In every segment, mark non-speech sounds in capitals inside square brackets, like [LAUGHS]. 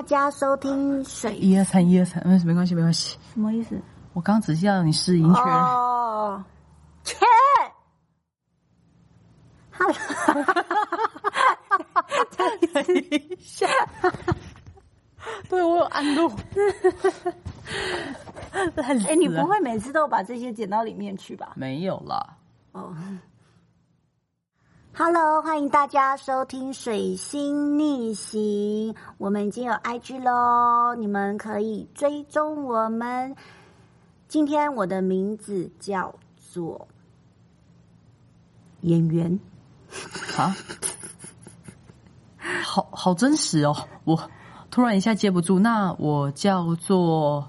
大家收听水一二三，一二三，嗯，没关系，没关系。什么意思？我刚刚只是要你试音确认。哦，切！哈等一下，[LAUGHS] 对我有按录。哎，你不会每次都把这些剪到里面去吧？没有啦。哦，Hello，欢迎大家收听《水星逆行》，我们已经有 IG 喽，你们可以追踪我们。今天我的名字叫做演员，啊，好好真实哦！我突然一下接不住。那我叫做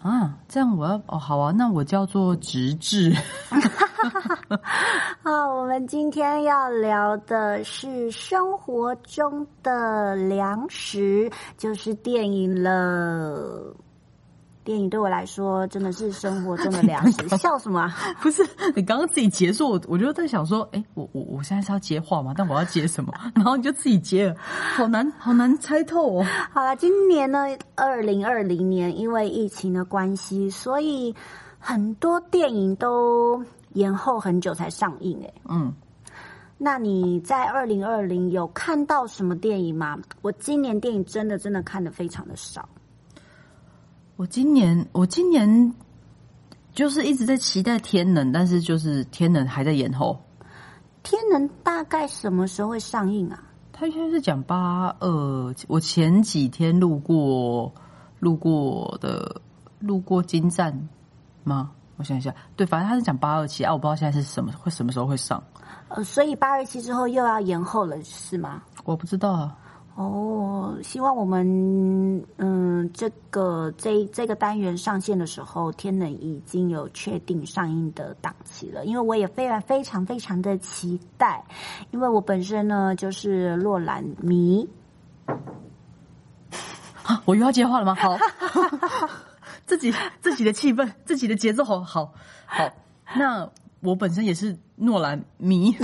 啊，这样我要哦，好啊，那我叫做直至。[LAUGHS] [LAUGHS] 好，我们今天要聊的是生活中的粮食，就是电影了。电影对我来说真的是生活中的粮食。[LAUGHS] 笑什么、啊？[LAUGHS] 不是你刚刚自己结束，我我就在想说，哎、我我我现在是要接话吗？但我要接什么？然后你就自己接了，好难好难猜透哦。好了，今年呢，二零二零年因为疫情的关系，所以很多电影都延后很久才上映。哎，嗯，那你在二零二零有看到什么电影吗？我今年电影真的真的看的非常的少。我今年我今年就是一直在期待《天能》，但是就是《天能》还在延后。天能大概什么时候会上映啊？他应该是讲八二，我前几天路过路过的路过金站吗？我想一下，对，反正他是讲八二七啊，我不知道现在是什么会什么时候会上，呃，所以八二七之后又要延后了，是吗？我不知道啊。哦，希望我们嗯，这个这这个单元上线的时候，天冷已经有确定上映的档期了。因为我也非常非常非常的期待，因为我本身呢就是洛兰迷。啊，我又要接话了吗？好，[LAUGHS] 自己 [LAUGHS] 自己的气氛，自己的节奏，好好好。[LAUGHS] 那我本身也是诺兰迷。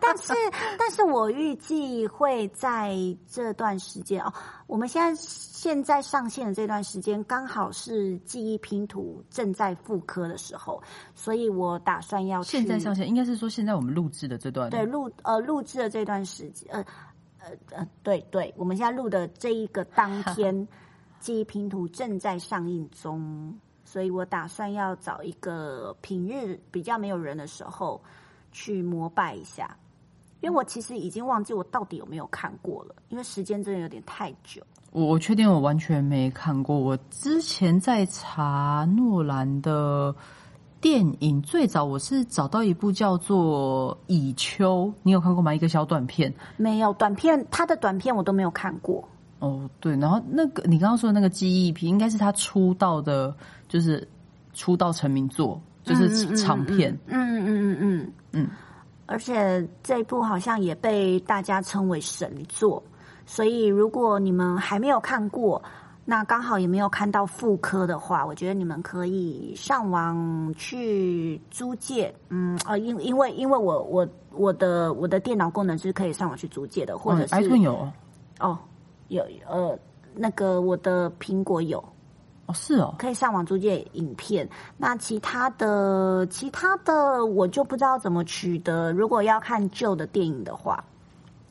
但是，但是我预计会在这段时间哦，我们现在现在上线的这段时间，刚好是记忆拼图正在复刻的时候，所以我打算要去现在上线，应该是说现在我们录制的这段，对录呃录制的这段时间，呃呃呃，对对，我们现在录的这一个当天，[LAUGHS] 记忆拼图正在上映中，所以我打算要找一个平日比较没有人的时候去膜拜一下。因为我其实已经忘记我到底有没有看过了，因为时间真的有点太久。我我确定我完全没看过。我之前在查诺兰的电影，最早我是找到一部叫做《蚁丘》，你有看过吗？一个小短片。没有短片，他的短片我都没有看过。哦，对，然后那个你刚刚说的那个记忆片，应该是他出道的，就是出道成名作，就是长片。嗯嗯嗯嗯嗯嗯。而且这一部好像也被大家称为神作，所以如果你们还没有看过，那刚好也没有看到复刻的话，我觉得你们可以上网去租借。嗯，呃，因因为因为我我我的我的电脑功能是可以上网去租借的，或者是 iPhone 有哦，有呃那个我的苹果有。哦，是哦，可以上网租借影片。那其他的，其他的我就不知道怎么取得。如果要看旧的电影的话，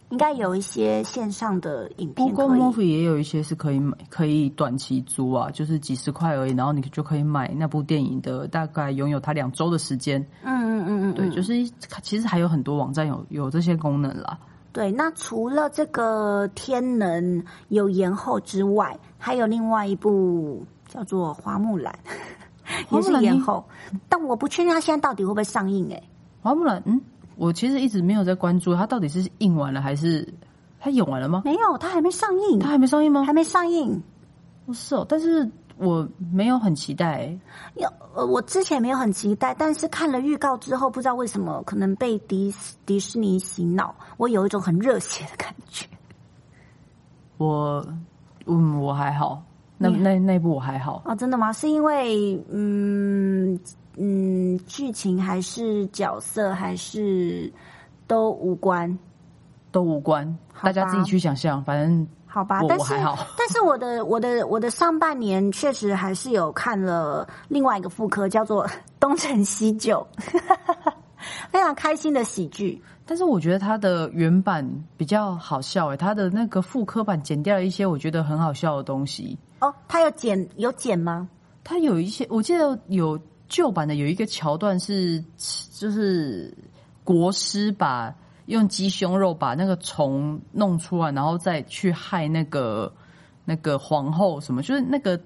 应该有一些线上的影片。Google Movie 也有一些是可以买，可以短期租啊，就是几十块而已，然后你就可以买那部电影的大概拥有它两周的时间。嗯嗯嗯嗯，对，就是其实还有很多网站有有这些功能啦。对，那除了这个《天能》有延后之外，还有另外一部。叫做《花木兰》，也是延后，但我不确定它现在到底会不会上映。哎，花木兰，嗯，我其实一直没有在关注它到底是映完了还是它演完了吗？没有，它还没上映，它还没上映吗？还没上映。不，是哦，但是我没有很期待。有，呃，我之前没有很期待，但是看了预告之后，不知道为什么，可能被迪迪士尼洗脑，我有一种很热血的感觉。我，嗯，我还好。那那那部我还好哦，真的吗？是因为嗯嗯，剧情还是角色还是都无关，都无关，大家自己去想象。反正好吧，但是我还好 [LAUGHS] 但是我的我的我的上半年确实还是有看了另外一个副科，叫做《东成西就》，[LAUGHS] 非常开心的喜剧。但是我觉得它的原版比较好笑诶，它的那个副科版剪掉了一些我觉得很好笑的东西。哦，它有剪有剪吗？它有一些，我记得有旧版的有一个桥段是，就是国师把用鸡胸肉把那个虫弄出来，然后再去害那个那个皇后什么，就是那个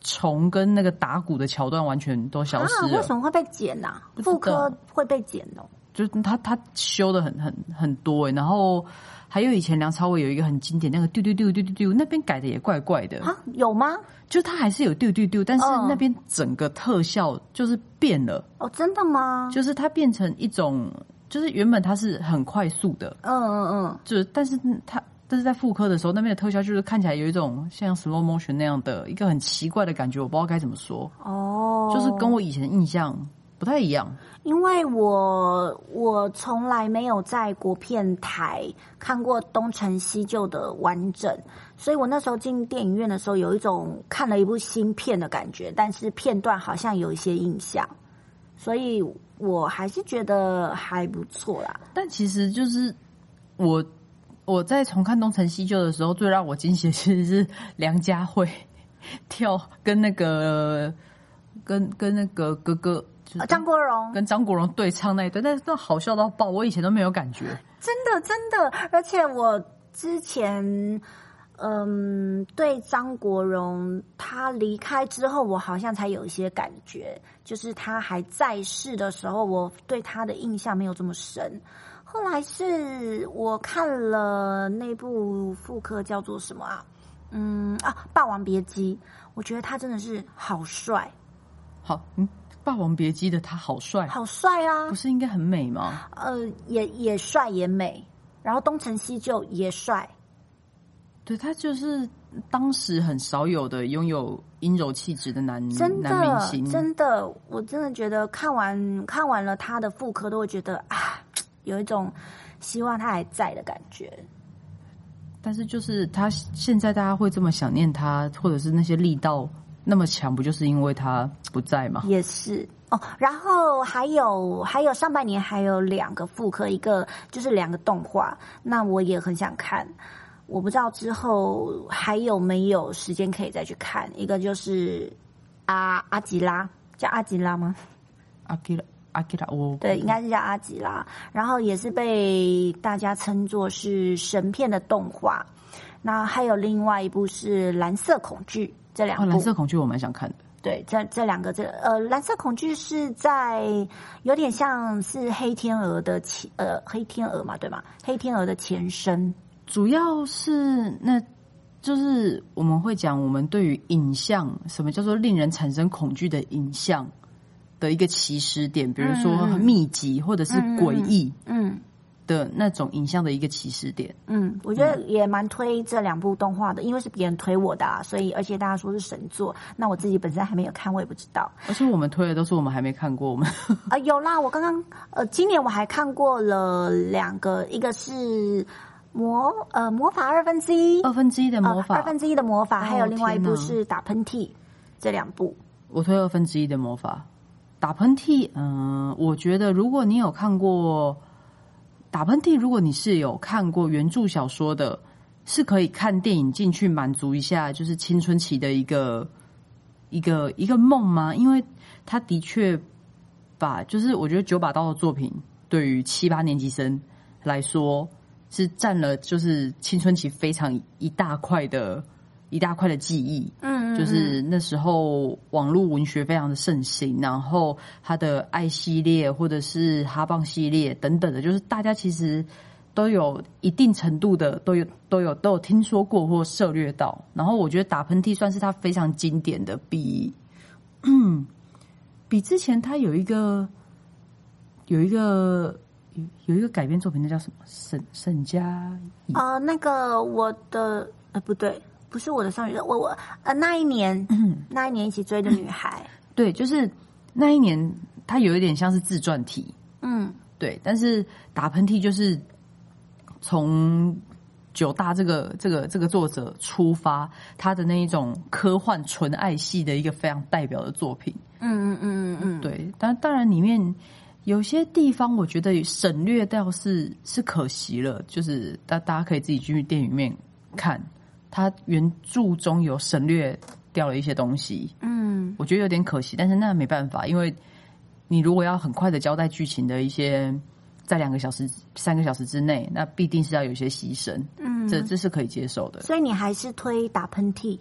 虫跟那个打鼓的桥段完全都消失啊，为。什么会被剪呐、不知道妇科会被剪哦。就是他他修的很很很多诶，然后还有以前梁朝伟有一个很经典那个丢丢丢丢丢丢，那边改的也怪怪的，啊，有吗？就他还是有丢丢丢，但是嗯那边整个特效就是变了。哦，真的吗？就是它变成一种，就是原本它是很快速的，嗯嗯嗯，就是但是它但是在复刻的时候，那边的特效就是看起来有一种像 slow motion 那样的一个很奇怪的感觉，我不知道该怎么说，哦，就是跟我以前的印象不太一样。因为我我从来没有在国片台看过东成西就的完整，所以我那时候进电影院的时候有一种看了一部新片的感觉，但是片段好像有一些印象，所以我还是觉得还不错啦。但其实就是我我在重看《东成西就》的时候，最让我惊喜的其实是梁家辉跳跟那个跟跟那个哥哥。张国荣跟张国荣对唱那一段，但是那好笑到爆，我以前都没有感觉。真的真的，而且我之前。嗯，对张国荣他离开之后，我好像才有一些感觉，就是他还在世的时候，我对他的印象没有这么深。后来是我看了那部复刻叫做什么啊？嗯啊，《霸王别姬》，我觉得他真的是好帅，好，嗯，《霸王别姬》的他好帅，好帅啊不！是应该很美吗？呃，也也帅也美，然后东成西就也帅。对他就是当时很少有的拥有阴柔气质的男真男明的，星，真的，我真的觉得看完看完了他的复刻，都会觉得啊，有一种希望他还在的感觉。但是就是他现在大家会这么想念他，或者是那些力道那么强，不就是因为他不在吗？也是哦，然后还有还有上半年还有两个复刻，一个就是两个动画，那我也很想看。我不知道之后还有没有时间可以再去看。一个就是阿阿吉拉，叫阿吉拉吗？阿吉拉，阿吉拉，我对，应该是叫阿吉拉。然后也是被大家称作是神片的动画。那还有另外一部是《蓝色恐惧》，这两哦，部。蓝色恐惧我蛮想看的。对，这这两个这呃，蓝色恐惧是在有点像是黑天鹅的前呃黑天鹅嘛，对吗？黑天鹅的前身。主要是那，就是我们会讲我们对于影像，什么叫做令人产生恐惧的影像的一个起始点，比如说嗯密集或者是诡异嗯的那种影像的一个起始点。嗯，我觉得也蛮推这两部动画的，因为是别人推我的、啊，所以而且大家说是神作，那我自己本身还没有看，我也不知道。而且我们推的都是我们还没看过，我们啊、有啦，我刚刚呃，今年我还看过了两个，一个是魔呃魔法二分之一，二分之一的魔法，呃二分之一的魔法，哦还有另外一部是打喷嚏，这两部。我推二分之一的魔法。打喷嚏，嗯、我觉得如果你有看过打喷嚏，如果你是有看过原著小说的，是可以看电影进去满足一下，就是青春期的一个一个一个梦吗？因为他的确把，就是我觉得九把刀的作品对于七八年级生来说是占了就是青春期非常一大块的一大块的记忆。嗯就是那时候网络文学非常的盛行，然后他的爱系列或者是哈棒系列等等的，就是大家其实都有一定程度的都有都有都有听说过或涉略到。然后我觉得打喷嚏算是他非常经典的，比嗯 [CLEARS THROAT] 比之前他有一个有一个有有一个改编作品，那叫什么？沈沈佳宜。呃，那个我的呃不对，不是我的少女，我我呃那一年、那一年一起追的女孩，对，就是那一年她有一点像是自传体，嗯。对，但是打喷嚏就是从九大这个这个这个作者出发，他的那一种科幻纯爱系的一个非常代表的作品。嗯嗯嗯嗯嗯，对，但当然里面有些地方我觉得省略掉是是可惜了，就是大大家可以自己进去电影院看，它原著中有省略掉了一些东西，嗯。我觉得有点可惜，但是那没办法，因为你如果要很快的交代剧情的一些，在两个小时、三个小时之内，那必定是要有一些牺牲，嗯，这这是可以接受的。所以你还是推打喷嚏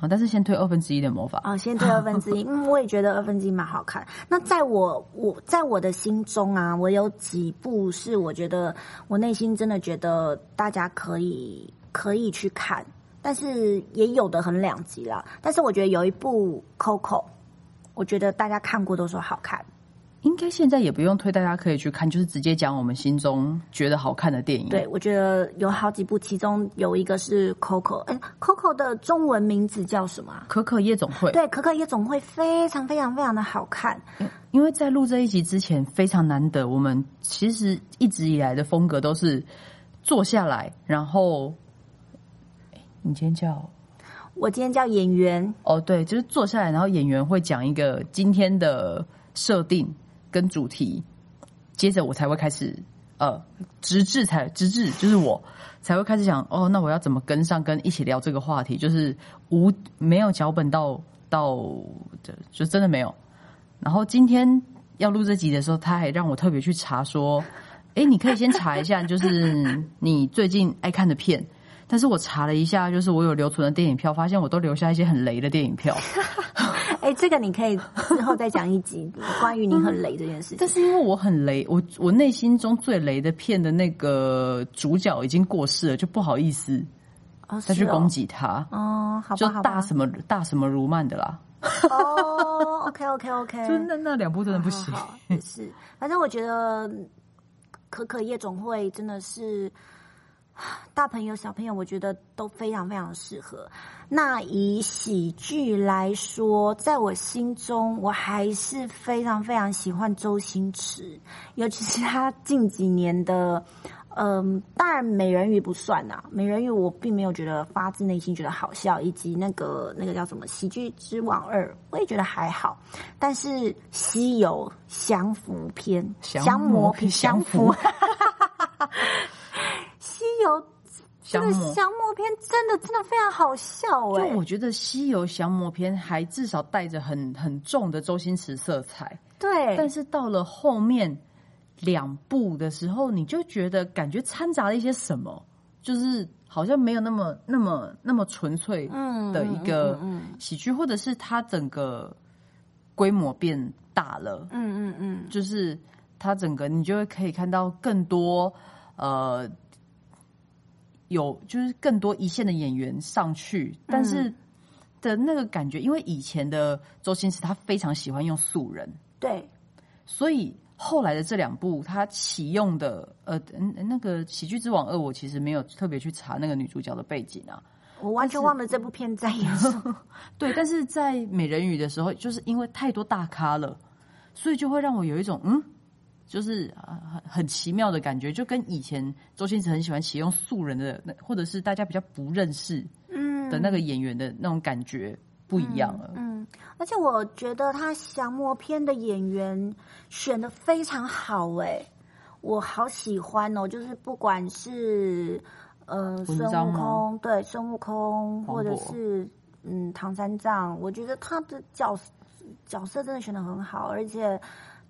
啊。但是先推二分之一的魔法，哦，先推二分之一。[LAUGHS] 嗯，我也觉得二分之一蛮好看。那在我我在我的心中啊，我有几部是我觉得我内心真的觉得大家可以可以去看，但是也有的很两极啦。但是我觉得有一部 Coco，我觉得大家看过都说好看。应该现在也不用推，大家可以去看，就是直接讲我们心中觉得好看的电影。对，我觉得有好几部，其中有一个是 Coco。哎，Coco 的中文名字叫什么啊？可可夜总会，对，可可夜总会非常非常非常的好看。因为在录这一集之前非常难得，我们其实一直以来的风格都是坐下来，然后，你今天叫我今天叫演员，哦，对，就是坐下来，然后演员会讲一个今天的设定跟主题，接着我才会开始呃，直至才直至就是我才会开始想哦，那我要怎么跟上跟一起聊这个话题，就是无没有脚本到到就就真的没有。然后今天要录这集的时候，他还让我特别去查说，哎，你可以先查一下，就是你最近爱看的片。但是我查了一下，就是我有留存的电影票，发现我都留下一些很雷的电影票。[LAUGHS] 哎，这个你可以之后再讲一集 [LAUGHS] 关于你很雷这件事情。但是因为我很雷，我我内心中最雷的片的那个主角已经过世了，就不好意思再去攻击他。哦，好就大。什么大什么如曼的啦，[LAUGHS] 哦，OK OK OK，就那那两部真的不行。也是，反正我觉得可可夜总会真的是大朋友小朋友，我觉得都非常非常适合。那以喜剧来说，在我心中，我还是非常非常喜欢周星驰，尤其是他近几年的。嗯，当然美人鱼不算呐、美人鱼我并没有觉得发自内心觉得好笑，以及那个那个叫什么《喜剧之王二》，我也觉得还好。但是《西游降伏篇》降魔魔篇 [LAUGHS] 降降伏伏，西 [LAUGHS] 游这个降魔篇真的真的非常好笑哎、就我觉得《西游降魔篇》还至少带着很很重的周星驰色彩，对，但是到了后面两部的时候，你就觉得感觉掺杂了一些什么，就是好像没有那么那么那么纯粹嗯的一个嗯嗯。喜剧，或者是它整个规模变大了，嗯嗯嗯。就是它整个你就会可以看到更多呃有就是更多一线的演员上去，但是的那个感觉，因为以前的周星驰他非常喜欢用素人，对，所以后来的这两部他启用的呃嗯那个《喜剧之王二》，我其实没有特别去查那个女主角的背景啊。我完全忘了这部片在演什么。[LAUGHS] 对，但是在美人鱼的时候，就是因为太多大咖了，所以就会让我有一种嗯，就是呃很很奇妙的感觉，就跟以前周星驰很喜欢启用素人的，那或者是大家比较不认识嗯。的那个演员的那种感觉不一样了。嗯，而且我觉得他降魔篇的演员选的非常好哎、我好喜欢哦，就是不管是呃孙悟空，对孙悟空，或者是嗯唐三藏，我觉得他的角角色真的选的很好，而且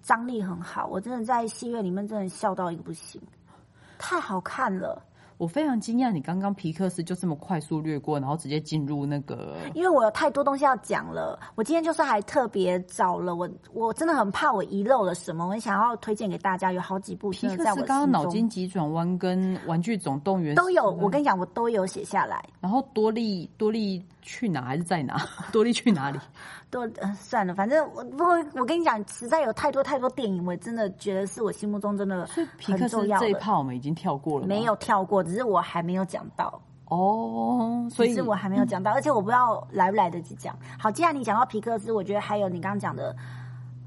张力很好，我真的在戏院里面真的笑到一个不行，太好看了。我非常惊讶，你刚刚皮克斯就这么快速略过，然后直接进入那个因为我有太多东西要讲了，我今天就是还特别找了我，我真的很怕我遗漏了什么，我想要推荐给大家，有好几部皮克斯刚刚脑筋急转弯跟玩具总动员都有。我跟你讲，我都有写下来。然后多利多利去哪还是在哪？[LAUGHS] 多利去哪里？[LAUGHS] 多、呃、算了，反正我不过我跟你讲，实在有太多太多电影，我真的觉得是我心目中真的很重要的。这一趴我们已经跳过了，没有跳过，只是我还没有讲到，哦，所以我还没有讲到，而且我不知道来不来得及讲。好，既然你讲到皮克斯，我觉得还有你刚刚讲的，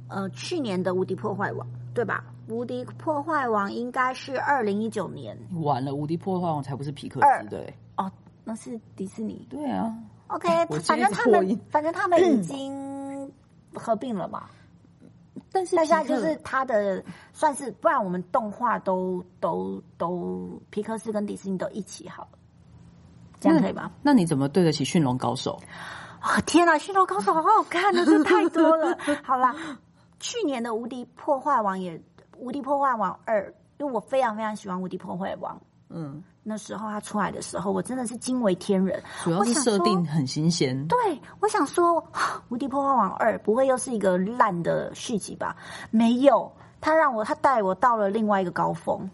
呃去年的《无敌破坏王》，对吧？《无敌破坏王》应该是二零一九年完了，《无敌破坏王》才不是皮克斯的、欸。哦，那是迪士尼。对啊，OK，反正他们反正他们已经合并了嘛。但是但是就是他的算是，不然我们动画都都都皮克斯跟迪士尼都一起好了，这样可以吗？那你怎么对得起驯龙高手？哦、天哪，《驯龙高手》好好看的，这太多了。[LAUGHS] 好啦，去年的《无敌破坏王》也《无敌破坏王二》，因为我非常非常喜欢《无敌破坏王》，嗯，那时候他出来的时候，我真的是惊为天人。主要是设定很新鲜。对，我想说，《无敌破坏王二》不会又是一个烂的续集吧？没有，他让我，他带我到了另外一个高峰。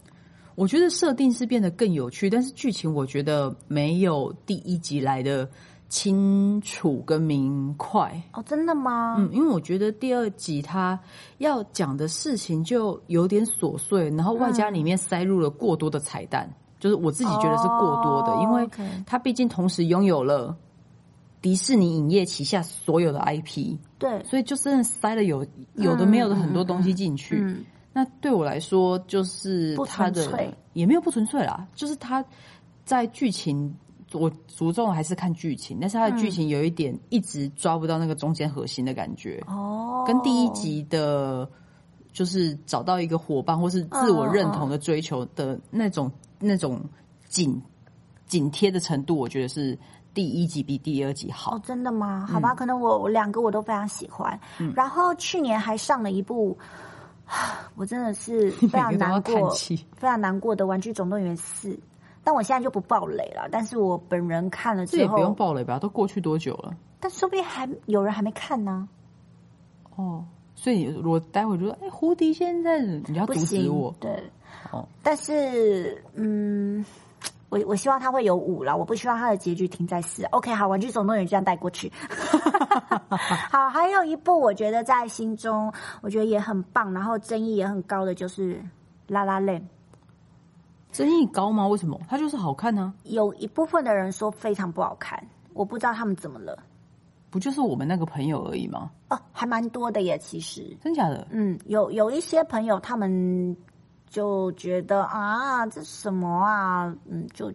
我觉得设定是变得更有趣，但是剧情我觉得没有第一集来的清楚跟明快。哦，真的吗？嗯，因为我觉得第二集他要讲的事情就有点琐碎，然后外加里面塞入了过多的彩蛋，就是我自己觉得是过多的，哦因为它毕竟同时拥有了迪士尼影业旗下所有的 IP，对，所以就真的塞了有有的没有的很多东西进去。嗯，那对我来说，就是不它的纯粹。也没有不纯粹啦，就是它在剧情，我着重还是看剧情，但是它的剧情有一点一直抓不到那个中间核心的感觉，哦，跟第一集的，就是找到一个伙伴或是自我认同的追求的那种、那种紧紧贴的程度，我觉得是第一集比第二集好哦，。真的吗？嗯好吧，可能我我两个我都非常喜欢。然后去年还上了一部，[SIGHS] 我真的是 [LAUGHS] 非常难过非常难过的《玩具总动员四》。但我现在就不爆雷了，但是我本人看了之这也不用后，爆雷吧？都过去多久了？但说不定还有人还没看呢。哦，所以如果待会就说，哎，胡迪现在你要阻止我，对，哦，但是嗯，我我希望他会有五了，我不希望他的结局停在四。OK，好，《玩具总动员》就这样带过去。[LAUGHS] 好，还有一部我觉得在心中，我觉得也很棒，然后争议也很高的就是《拉拉链》。争议高吗？为什么？它就是好看呢、有一部分的人说非常不好看，我不知道他们怎么了。不就是我们那个朋友而已吗？哦，还蛮多的耶，其实。真假的？嗯，有有一些朋友他们就觉得啊，这什么啊，嗯，就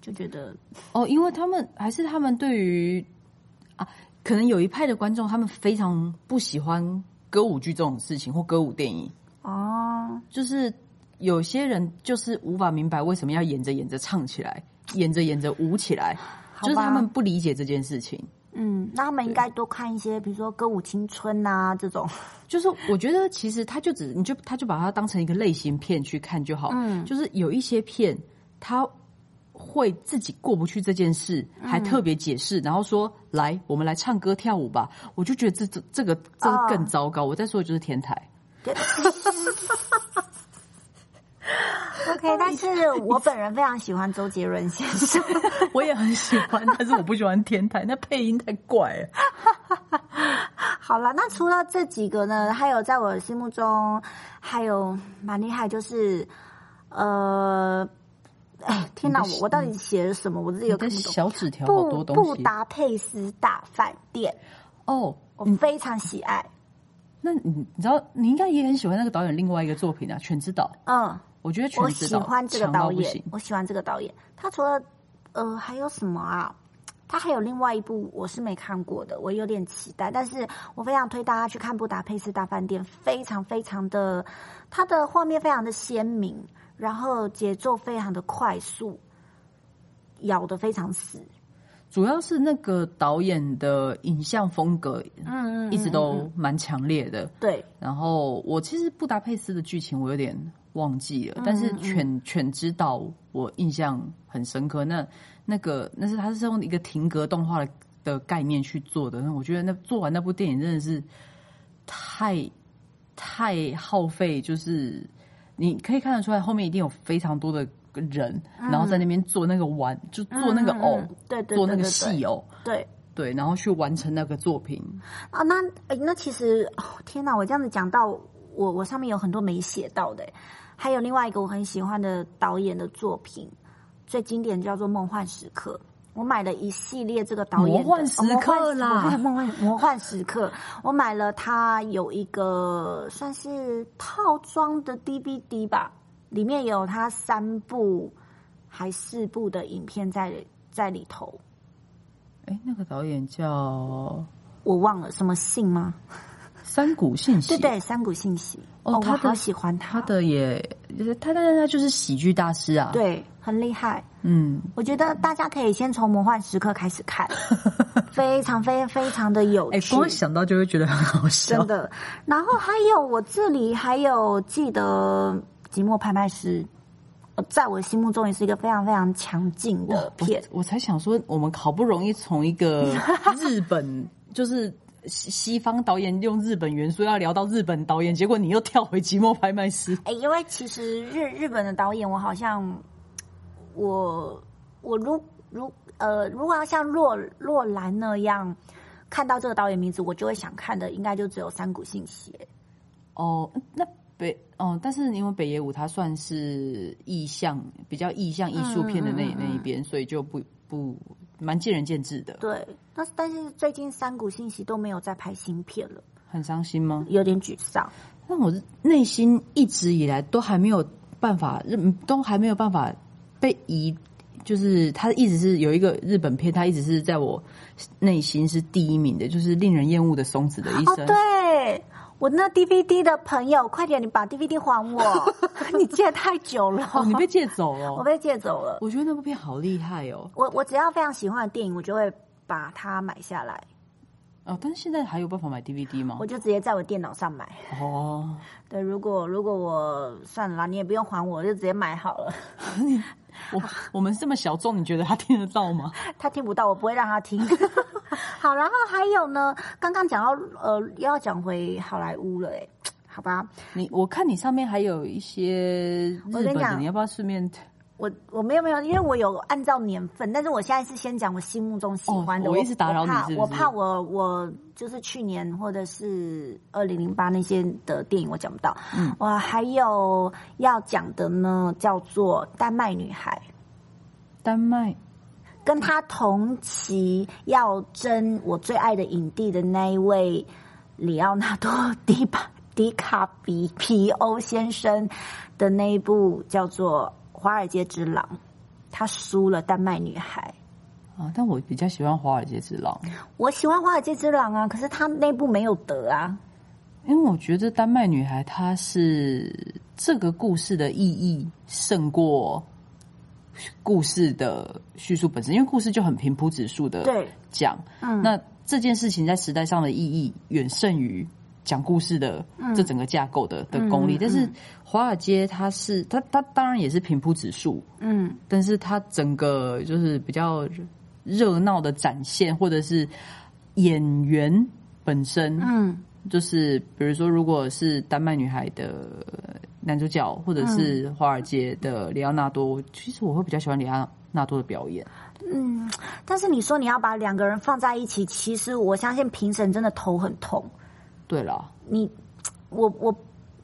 就觉得哦，因为他们还是他们对于啊，可能有一派的观众，他们非常不喜欢歌舞剧这种事情或歌舞电影，哦，就是有些人就是无法明白为什么要演着演着唱起来，演着演着舞起来，就是他们不理解这件事情。嗯，那他们应该多看一些，比如说歌舞青春啊这种。[LAUGHS] 就是我觉得其实他就只你就他就把它当成一个类型片去看就好。嗯就是有一些片他会自己过不去这件事，还特别解释，然后说来我们来唱歌跳舞吧。我就觉得这这这个这哦个更糟糕。我在说的就是天台。[LAUGHS] 对 OK，[LAUGHS] 但是我本人非常喜欢周杰伦先生。[LAUGHS] 我也很喜欢，但是我不喜欢天台，那配音太怪了。[LAUGHS] 好了，那除了这几个呢，还有在我心目中还有蛮厉害，就是呃，哎，天哪，我我到底写了什么？我自己你的都看不懂。小纸条好多布东西布达佩斯大饭店，哦。我非常喜爱。那你你知道，你应该也很喜欢那个导演另外一个作品啊，《全知道》。嗯，我觉得全我喜欢这个导演，我喜欢这个导演。他除了呃还有什么啊？他还有另外一部我是没看过的，我有点期待，但是我非常推大家去看《布达佩斯大饭店》，非常非常的，它的画面非常的鲜明，然后节奏非常的快速，咬得非常死。主要是那个导演的影像风格，嗯嗯，一直嗯都蛮强烈的。对，然后我其实布达佩斯的剧情我有点忘记嗯了，但是犬犬之岛我印象很深刻。那那个那是他是用一个停格动画的的概念去做的，那我觉得那做完那部电影真的是太太耗费，就是你可以看得出来后面一定有非常多的人，然后在那边做那个玩，就做那个偶，对对做那个戏偶。对。对，然后去完成那个作品。啊，那诶那其实、哦、天哪，我这样子讲到我我上面有很多没写到的，还有另外一个我很喜欢的导演的作品，最经典叫做《梦幻时刻》。我买了一系列这个导演的魔幻时刻哦啦魔幻魔 [LAUGHS] 幻魔幻时刻，我买了它有一个算是套装的 DVD 吧，里面有它三部还四部的影片在在里头，哎，那个导演叫我忘了什么姓吗？山谷信息，对对，三股信息。哦他好喜欢他，他的也，他但是他就是喜剧大师啊。，对很厉害。嗯，我觉得大家可以先从魔幻时刻开始看，[LAUGHS] 非常非非常的有哎，趣。光想到就会觉得很好笑真。的。然后还有我这里还有记得《寂寞拍卖师》，呃在我心目中也是一个非常非常强劲的片。我才想说，我们好不容易从一个日本 [LAUGHS] 就是西西方导演用日本元素要聊到日本导演，结果你又跳回寂寞拍卖师。哎，因为其实日日本的导演，我好像我我如如呃，如果要像洛洛兰那样看到这个导演名字，我就会想看的，应该就只有三谷信息。哦，那北哦，但是因为北野武他算是意象比较意象艺术片的那、那一边，所以就不不蛮见仁见智的。对，但是但是最近三股信息都没有再拍新片了，很伤心吗？有点沮丧。那我内心一直以来都还没有办法，日都还没有办法被移，就是他一直是有一个日本片，他一直是在我内心是第一名的，就是令人厌恶的松子的一哦，生。对我那 DVD 的朋友，快点，你把 DVD 还我，[LAUGHS] 你借太久了，哦，你被借走了 [LAUGHS] 我。被借走了。我觉得那部片好厉害哦。我我只要非常喜欢的电影，我就会把它买下来，哦，但是现在还有办法买 DVD 吗我？就直接在我电脑上买。哦，[LAUGHS] 对，如果如果我算了啦，你也不用还我，我就直接买好了。我我们这么小众，你觉得他听得到吗？他听不到，我不会让他听。[LAUGHS] 好，然后还有呢，刚刚讲到呃，又要讲回好莱坞了，哎，好吧，你我看你上面还有一些日本的，我跟你讲你要不要顺便？我我没有没有，因为我有按照年份，但是我现在是先讲我心目中喜欢的。哦我一直打扰你我怕我我就是去年或者是二零零八那些的电影我讲不到。嗯，我还有要讲的呢，叫做《丹麦女孩》，丹麦跟他同期要争我最爱的影帝的那一位里奥纳多·迪巴迪卡比皮欧先生的那一部叫做《华尔街之狼》，他输了《丹麦女孩》。啊，但我比较喜欢《华尔街之狼》。我喜欢《华尔街之狼》啊，可是他那部没有得啊。因为我觉得《丹麦女孩》她是这个故事的意义胜过故事的叙述本身，因为故事就很平铺直述的对。讲。嗯。那这件事情在时代上的意义远胜于讲故事的这整个架构的、的功力。嗯但是华尔街它是它它当然也是平铺直述，嗯。但是它整个就是比较热闹的展现，或者是演员本身，嗯。就是比如说，如果是丹麦女孩的男主角，或者是华尔街的里奥纳多，其实我会比较喜欢里奥纳多的表演。嗯，但是你说你要把两个人放在一起，其实我相信评审真的头很痛。对了，你，我我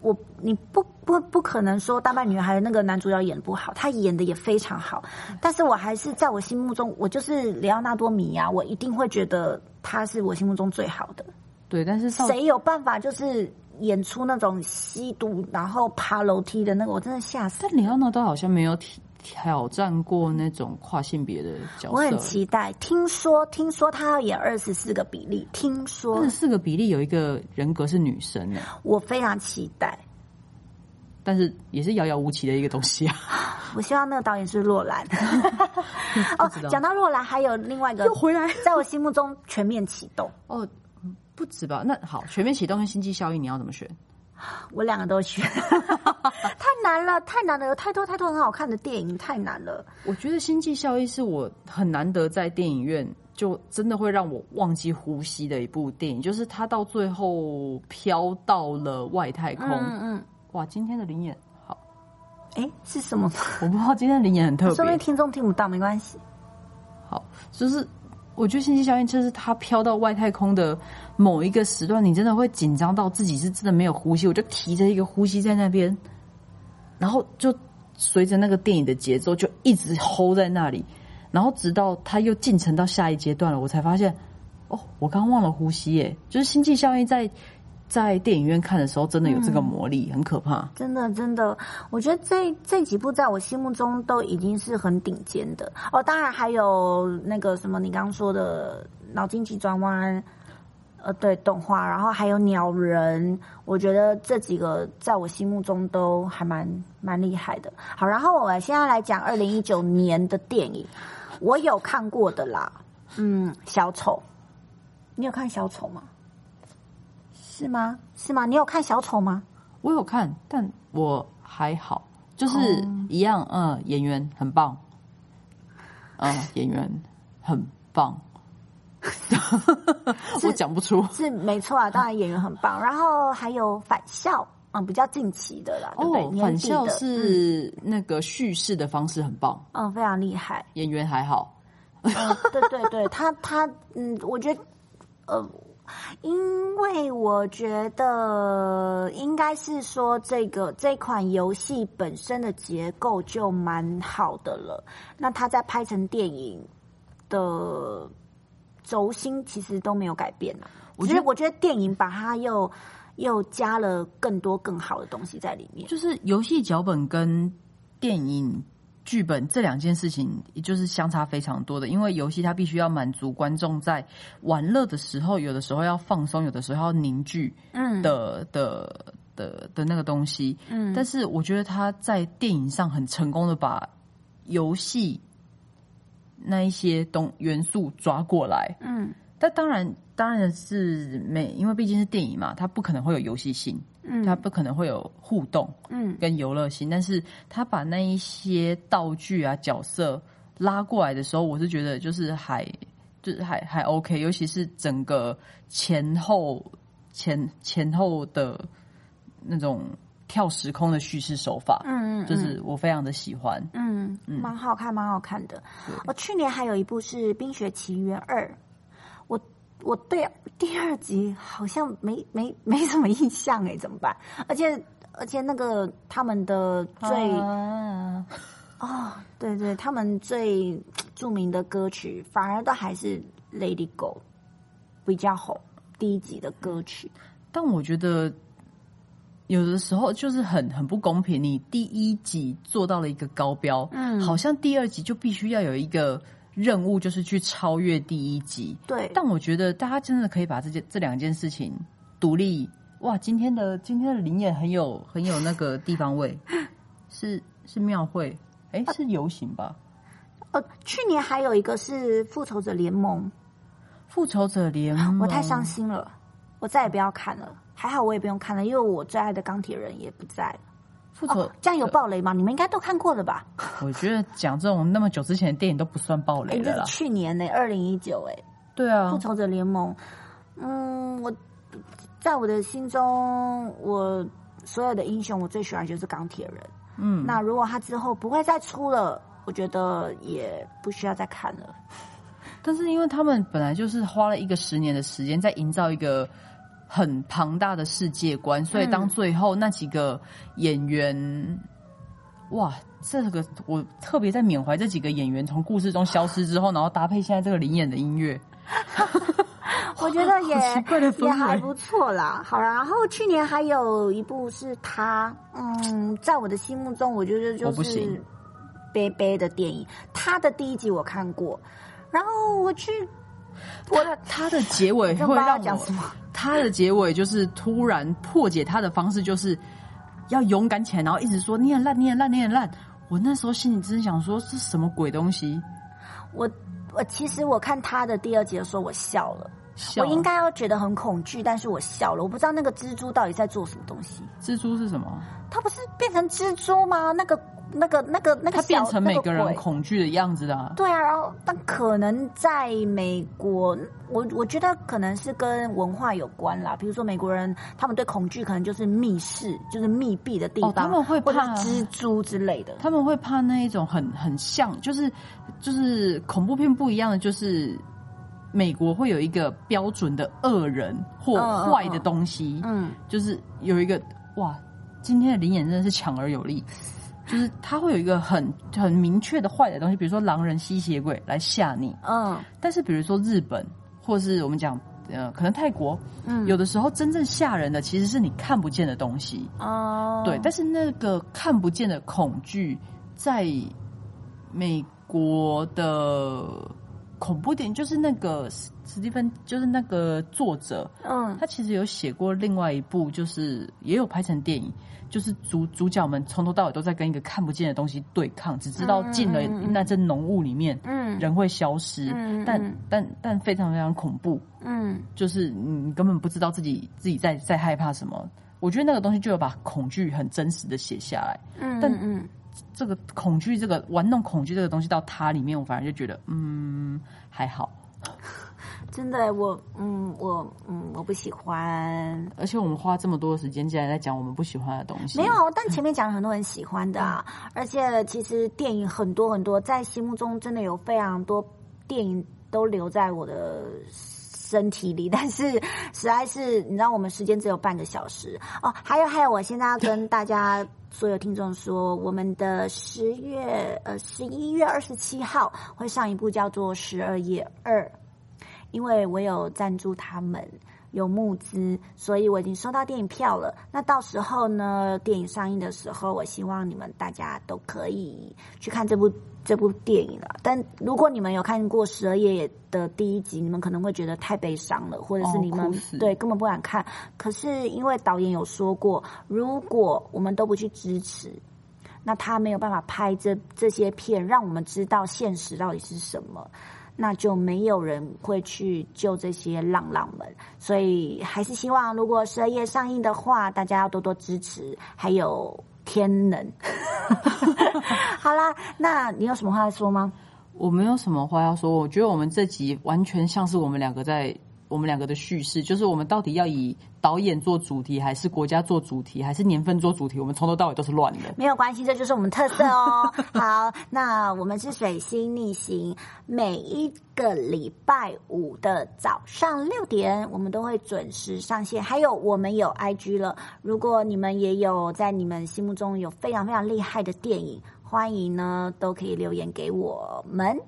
我，你不不不可能说《大麦女孩》那个男主角演不好，他演的也非常好，但是我还是在我心目中，我就是里奥纳多迷啊，我一定会觉得他是我心目中最好的。对，但是谁有办法就是演出那种吸毒然后爬楼梯的那个，我真的吓死。但李奥纳多好像没有挑挑战过那种跨性别的角色我很。期待，听说听说他要演二十四个比例，听说这四个比例有一个人格是女生呢，我非常期待。但是也是遥遥无期的一个东西啊。[LAUGHS] 我希望那个导演是洛兰。[LAUGHS] 哦讲到洛兰，还有另外一个又回来在我心目中全面启动，哦，嗯不止吧？那好，全面启动跟星际效应，你要怎么选？我两个都选，[LAUGHS] 太难了，太难了，有太多太多很好看的电影，太难了。我觉得《星际效应》是我很难得在电影院就真的会让我忘记呼吸的一部电影，就是它到最后飘到了外太空。嗯嗯，哇，今天的灵眼好，哎，是什么？[LAUGHS] 我不知道今天的灵眼很特别。说明听众听不到，没关系。好，就是我觉得《星际效应》就是它飘到外太空的某一个时段，你真的会紧张到自己是真的没有呼吸，我就提着一个呼吸在那边，然后就随着那个电影的节奏就一直 hold 在那里。然后直到它又进程到下一阶段了，我才发现，哦，我刚刚忘了呼吸耶，就是星际效应在在电影院看的时候真的有这个魔力，很可怕。真的，真的，我觉得这这几部在我心目中都已经是很顶尖的哦。当然还有那个什么你刚刚说的脑筋急转弯，呃，对，动画，然后还有鸟人，我觉得这几个在我心目中都还蛮蛮厉害的。好，然后我现在来讲二零一九年的电影，我有看过的啦，嗯，小丑，你有看小丑吗？是吗？是吗？你有看小丑吗？我有看，但我还好，就是哦一样，嗯，演员很棒，嗯，演员很棒，[LAUGHS] 我讲不出。是没错啊，[LAUGHS] 当然演员很棒，然后还有返校，嗯，比较近期的啦，对不对？哦，返校，是那个叙事的方式很棒，嗯，非常厉害，演员还好。嗯，对对对，他他嗯，我觉得呃。因为我觉得应该是说，这个这款游戏本身的结构就蛮好的了。那它在拍成电影的轴心其实都没有改变啊。我觉得，我觉得电影把它又又加了更多更好的东西在里面。就是游戏脚本跟电影剧本这两件事情，就是相差非常多的。因为游戏它必须要满足观众在玩乐的时候，有的时候要放松，有的时候要凝聚嗯的的的的那个东西。嗯但是我觉得他在电影上很成功的把游戏那一些东元素抓过来。嗯但当然，当然是没，因为毕竟是电影嘛，它不可能会有游戏性，嗯它不可能会有互动嗯跟游乐性。但是他把那一些道具啊、角色拉过来的时候，我是觉得就是还就是还还 OK，尤其是整个前后前前后的那种跳时空的叙事手法，嗯嗯，就是我非常的喜欢。嗯，蛮好看，蛮好看的。我去年还有一部是《冰雪奇缘二》，我我对第二集好像没没没什么印象哎，怎么办？而且而且那个他们的最啊哦，对对，他们最著名的歌曲反而都还是《Lady Go》比较红，第一集的歌曲。但我觉得有的时候就是很很不公平。你第一集做到了一个高标，嗯好像第二集就必须要有一个任务，就是去超越第一集。对，但我觉得大家真的可以把这件这两件事情独立。哇，今天的今天的灵演很有很有那个地方味，[LAUGHS] 是是庙会，哎，是游行吧？呃，去年还有一个是《复仇者联盟》，复仇者联盟，我太伤心了，我再也不要看了。还好我也不用看了，因为我最爱的钢铁人也不在了。复仇、哦，这样有暴雷吗？你们应该都看过了吧？[LAUGHS] 我觉得讲这种那么久之前的电影都不算暴雷了啦。去年呢、二零一九哎，对啊复，仇者联盟》。嗯，我在我的心中，我所有的英雄，我最喜欢就是钢铁人。嗯，那如果他之后不会再出了，我觉得也不需要再看了。[LAUGHS] 但是因为他们本来就是花了一个十年的时间在营造一个很庞大的世界观，所以当最后那几个演员，哇，这个我特别在缅怀这几个演员从故事中消失之后，然后搭配现在这个灵演的音乐，[LAUGHS] 我觉得 [LAUGHS] 也也还不错啦。好啦，然后去年还有一部是他，嗯，在我的心目中，我觉得就我不是行悲悲的电影。他的第一集我看过，然后我去，我的它的结尾会让我什么。它的结尾就是突然破解他的方式，就是要勇敢起来，然后一直说你很烂，你很烂，你很烂。我那时候心里真想说，是什么鬼东西？我我其实我看他的第二集的时候，我笑了。笑我应该要觉得很恐惧，但是我笑了。我不知道那个蜘蛛到底在做什么东西。蜘蛛是什么？它不是变成蜘蛛吗？那个、那个、那个、那个它变成每个人恐惧的样子的、啊。对啊，然后但可能在美国，我我觉得可能是跟文化有关啦。比如说美国人，他们对恐惧可能就是密室，就是密闭的地方，哦他们会怕蜘蛛之类的。他们会怕那一种很很像，就是就是恐怖片不一样的，就是美国会有一个标准的恶人或坏的东西，嗯，就是有一个哇，今天的灵眼真的是强而有力，就是它会有一个很很明确的坏的东西，比如说狼人吸血鬼来吓你。嗯。但是比如说日本，或是我们讲呃，可能泰国，嗯，有的时候真正吓人的其实是你看不见的东西。哦，对，但是那个看不见的恐惧，在美国的恐怖电影，就是那个史史蒂芬，就是那个作者，嗯。他其实有写过另外一部，就是也有拍成电影，就是主主角们从头到尾都在跟一个看不见的东西对抗，只知道进了那阵浓雾里面，嗯人会消失，但嗯但但但非常非常恐怖，嗯就是你根本不知道自己自己在在害怕什么。我觉得那个东西就有把恐惧很真实的写下来。嗯，但嗯这个恐惧，这个玩弄恐惧这个东西到它里面，我反而就觉得，嗯，还好。真的我嗯我嗯我不喜欢。而且我们花这么多时间，竟然在讲我们不喜欢的东西，没有，但前面讲了很多人喜欢的啊，而且其实电影很多很多，在心目中真的有非常多电影都留在我的身体里，但是实在是你知道，我们时间只有半个小时哦。还有还有，我现在要跟大家所有听众说，我们的十月呃十一月二十七号会上一部叫做《十二夜二》，因为我有赞助他们。有募资，所以我已经收到电影票了。那到时候呢，电影上映的时候，我希望你们大家都可以去看这部这部电影了。但如果你们有看过《十二夜》的第一集，你们可能会觉得太悲伤了，或者是哦你们、对根本不敢看。可是因为导演有说过，如果我们都不去支持，那他没有办法拍这这些片，让我们知道现实到底是什么。那就没有人会去救这些浪浪们，所以还是希望，如果十二月上映的话，大家要多多支持。还有天能，[LAUGHS] 好啦，那你有什么话要说吗？我没有什么话要说。我觉得我们这集完全像是我们两个在我们两个的叙事，就是我们到底要以导演做主题，还是国家做主题，还是年份做主题？我们从头到尾都是乱的。没有关系，这就是我们特色哦。[LAUGHS] 好，那我们是水星逆行，每一个礼拜五的早上六点，我们都会准时上线。还有，我们有 IG 了，如果你们也有在你们心目中有非常非常厉害的电影，欢迎呢都可以留言给我们。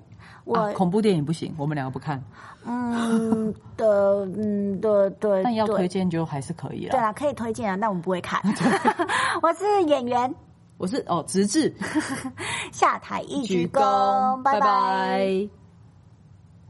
我、啊，恐怖电影不行，我们两个不看，嗯的 [LAUGHS] 嗯的对，但要推荐就还是可以了。对啦，可以推荐啊，但我们不会看。[LAUGHS] [LAUGHS] 我是演员。我是哦，直至下台一鞠鞠躬，拜。拜拜